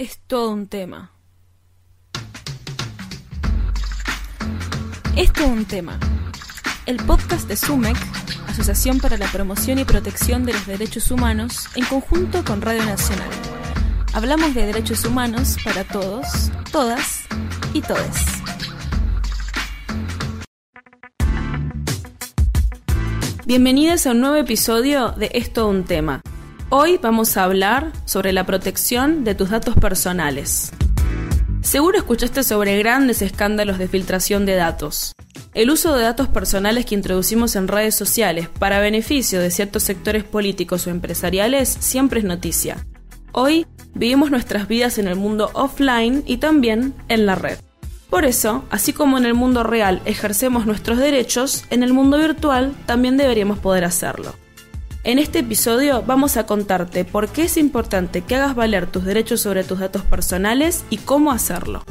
es todo un tema. Es todo un tema. El podcast de SUMEC, Asociación para la Promoción y Protección de los Derechos Humanos, en conjunto con Radio Nacional. Hablamos de derechos humanos para todos, todas y todes. Bienvenidos a un nuevo episodio de Es todo un tema. Hoy vamos a hablar sobre la protección de tus datos personales. Seguro escuchaste sobre grandes escándalos de filtración de datos. El uso de datos personales que introducimos en redes sociales para beneficio de ciertos sectores políticos o empresariales siempre es noticia. Hoy vivimos nuestras vidas en el mundo offline y también en la red. Por eso, así como en el mundo real ejercemos nuestros derechos, en el mundo virtual también deberíamos poder hacerlo. En este episodio vamos a contarte por qué es importante que hagas valer tus derechos sobre tus datos personales y cómo hacerlo.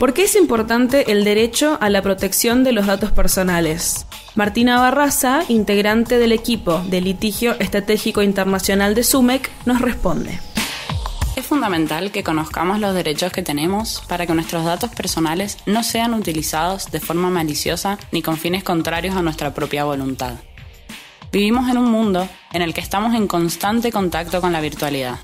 ¿Por qué es importante el derecho a la protección de los datos personales? Martina Barraza, integrante del equipo de litigio estratégico internacional de SUMEC, nos responde. Es fundamental que conozcamos los derechos que tenemos para que nuestros datos personales no sean utilizados de forma maliciosa ni con fines contrarios a nuestra propia voluntad. Vivimos en un mundo en el que estamos en constante contacto con la virtualidad.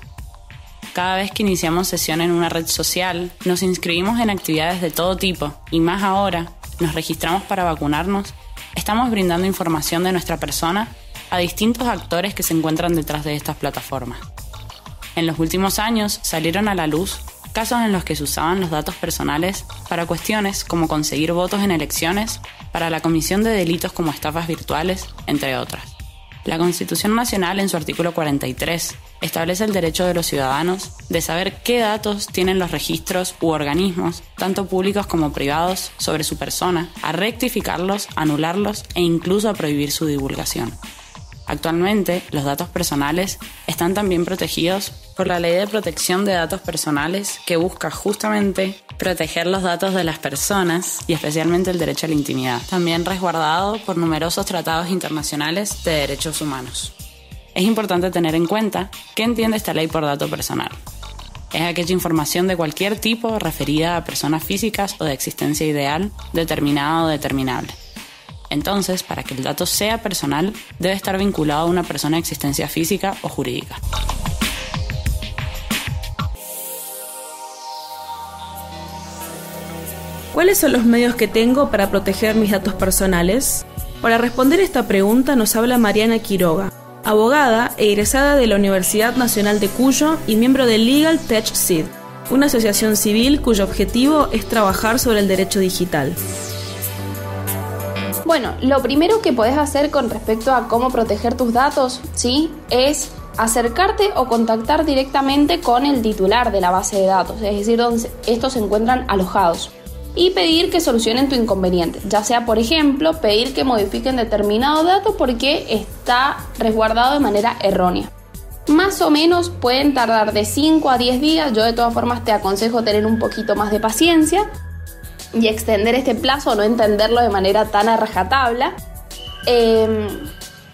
Cada vez que iniciamos sesión en una red social, nos inscribimos en actividades de todo tipo y más ahora, nos registramos para vacunarnos, estamos brindando información de nuestra persona a distintos actores que se encuentran detrás de estas plataformas. En los últimos años salieron a la luz casos en los que se usaban los datos personales para cuestiones como conseguir votos en elecciones, para la comisión de delitos como estafas virtuales, entre otras. La Constitución Nacional en su artículo 43 establece el derecho de los ciudadanos de saber qué datos tienen los registros u organismos, tanto públicos como privados, sobre su persona, a rectificarlos, anularlos e incluso a prohibir su divulgación. Actualmente, los datos personales están también protegidos por la Ley de Protección de Datos Personales que busca justamente proteger los datos de las personas y especialmente el derecho a la intimidad, también resguardado por numerosos tratados internacionales de derechos humanos. Es importante tener en cuenta qué entiende esta ley por dato personal. Es aquella información de cualquier tipo referida a personas físicas o de existencia ideal, determinada o determinable. Entonces, para que el dato sea personal, debe estar vinculado a una persona de existencia física o jurídica. ¿Cuáles son los medios que tengo para proteger mis datos personales? Para responder esta pregunta nos habla Mariana Quiroga, abogada e egresada de la Universidad Nacional de Cuyo y miembro de Legal Tech Seed, una asociación civil cuyo objetivo es trabajar sobre el derecho digital. Bueno, lo primero que podés hacer con respecto a cómo proteger tus datos, ¿sí? Es acercarte o contactar directamente con el titular de la base de datos, es decir, donde estos se encuentran alojados. Y pedir que solucionen tu inconveniente, ya sea, por ejemplo, pedir que modifiquen determinado dato porque está resguardado de manera errónea. Más o menos pueden tardar de 5 a 10 días, yo de todas formas te aconsejo tener un poquito más de paciencia, y extender este plazo o no entenderlo de manera tan a rajatabla. Em,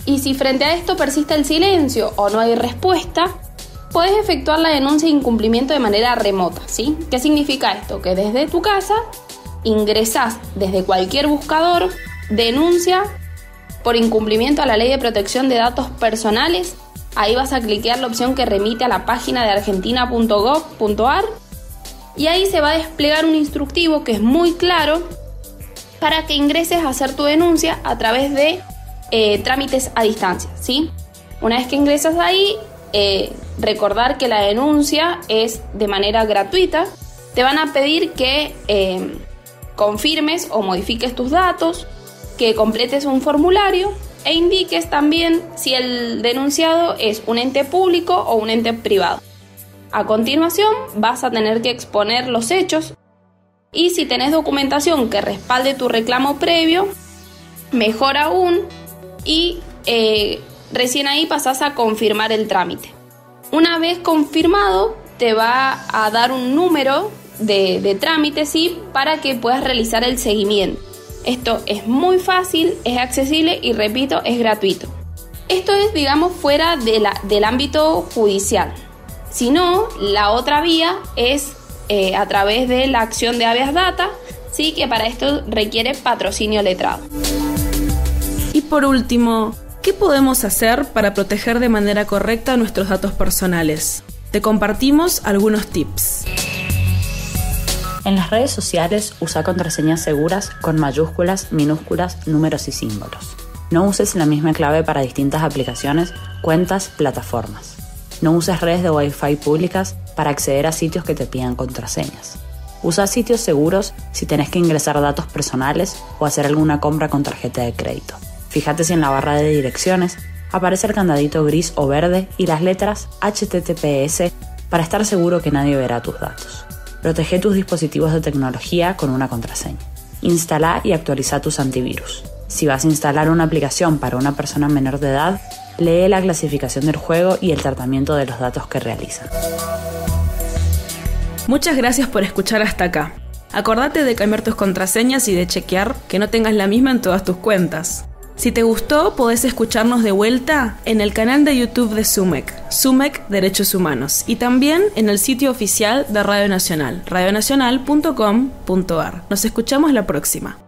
y si frente a esto persiste el silencio o no hay respuesta, puedes efectuar la denuncia de incumplimiento de manera remota, ¿sí? ¿Qué significa esto? Que desde tu casa ingresas desde cualquier buscador, denuncia por incumplimiento a la ley de protección de datos personales. Ahí vas a cliquear la opción que remite a la página de argentina.gov.ar y ahí se va a desplegar un instructivo que es muy claro para que ingreses a hacer tu denuncia a través de eh, trámites a distancia, ¿sí? Una vez que ingresas ahí, eh, recordar que la denuncia es de manera gratuita. Te van a pedir que eh, confirmes o modifiques tus datos, que completes un formulario e indiques también si el denunciado es un ente público o un ente privado. A continuación vas a tener que exponer los hechos y si tenés documentación que respalde tu reclamo previo, mejor aún y eh, recién ahí pasas a confirmar el trámite. Una vez confirmado, te va a dar un número de, de trámite ¿sí? para que puedas realizar el seguimiento. Esto es muy fácil, es accesible y repito, es gratuito. Esto es, digamos, fuera del ámbito judicial. Si no, la otra vía es eh, a través de la acción de habeas data, sí que para esto requiere patrocinio letrado. Y por último, ¿qué podemos hacer para proteger de manera correcta nuestros datos personales? Te compartimos algunos tips. En las redes sociales usa contraseñas seguras con mayúsculas, minúsculas, números y símbolos. No uses la misma clave para distintas aplicaciones, cuentas, plataformas. No uses redes de Wi-Fi públicas para acceder a sitios que te pidan contraseñas. Usa sitios seguros si tenés que ingresar datos personales o hacer alguna compra con tarjeta de crédito. Fíjate si en la barra de direcciones aparece el candadito gris o verde y las letras HTTPS para estar seguro que nadie verá tus datos. Protege tus dispositivos de tecnología con una contraseña. Instala y actualiza tus antivirus. Si vas a instalar una aplicación para una persona menor de edad, lee la clasificación del juego y el tratamiento de los datos que realizan. Muchas gracias por escuchar hasta acá. Acordate de cambiar tus contraseñas y de chequear que no tengas la misma en todas tus cuentas. Si te gustó, podés escucharnos de vuelta en el canal de YouTube de SUMEC, SUMEC Derechos Humanos, y también en el sitio oficial de Radio Nacional, radionacional.com.ar. Nos escuchamos la próxima.